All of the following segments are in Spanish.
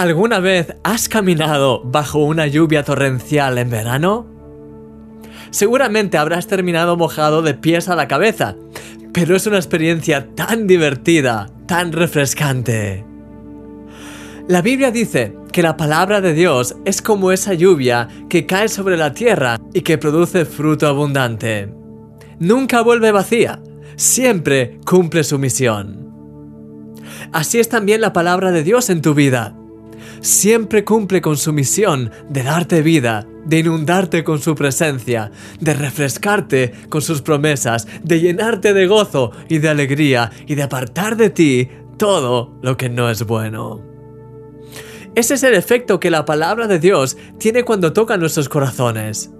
¿Alguna vez has caminado bajo una lluvia torrencial en verano? Seguramente habrás terminado mojado de pies a la cabeza, pero es una experiencia tan divertida, tan refrescante. La Biblia dice que la palabra de Dios es como esa lluvia que cae sobre la tierra y que produce fruto abundante. Nunca vuelve vacía, siempre cumple su misión. Así es también la palabra de Dios en tu vida. Siempre cumple con su misión de darte vida, de inundarte con su presencia, de refrescarte con sus promesas, de llenarte de gozo y de alegría y de apartar de ti todo lo que no es bueno. Ese es el efecto que la palabra de Dios tiene cuando toca nuestros corazones.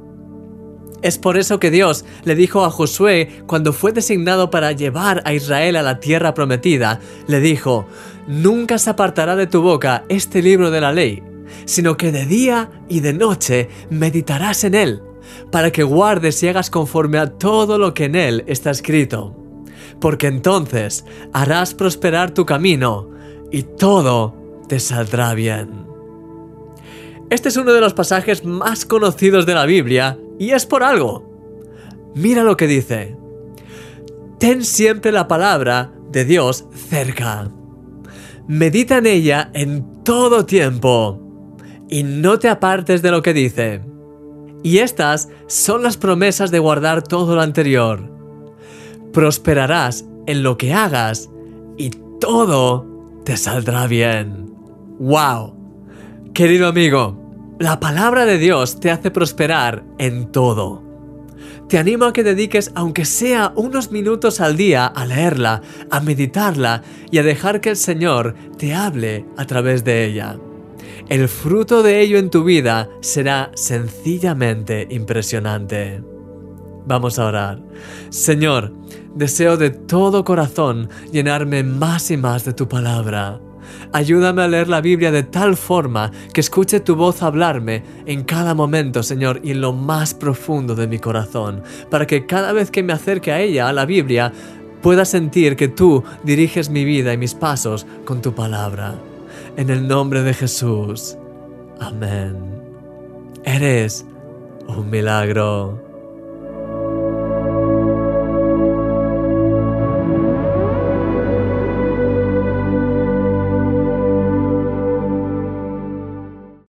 Es por eso que Dios le dijo a Josué cuando fue designado para llevar a Israel a la tierra prometida, le dijo, Nunca se apartará de tu boca este libro de la ley, sino que de día y de noche meditarás en él, para que guardes y hagas conforme a todo lo que en él está escrito. Porque entonces harás prosperar tu camino y todo te saldrá bien. Este es uno de los pasajes más conocidos de la Biblia y es por algo. Mira lo que dice. Ten siempre la palabra de Dios cerca. Medita en ella en todo tiempo y no te apartes de lo que dice. Y estas son las promesas de guardar todo lo anterior. Prosperarás en lo que hagas y todo te saldrá bien. ¡Wow! Querido amigo, la palabra de Dios te hace prosperar en todo. Te animo a que dediques aunque sea unos minutos al día a leerla, a meditarla y a dejar que el Señor te hable a través de ella. El fruto de ello en tu vida será sencillamente impresionante. Vamos a orar. Señor, deseo de todo corazón llenarme más y más de tu palabra. Ayúdame a leer la Biblia de tal forma que escuche tu voz hablarme en cada momento, Señor, y en lo más profundo de mi corazón, para que cada vez que me acerque a ella, a la Biblia, pueda sentir que tú diriges mi vida y mis pasos con tu palabra. En el nombre de Jesús. Amén. Eres un milagro.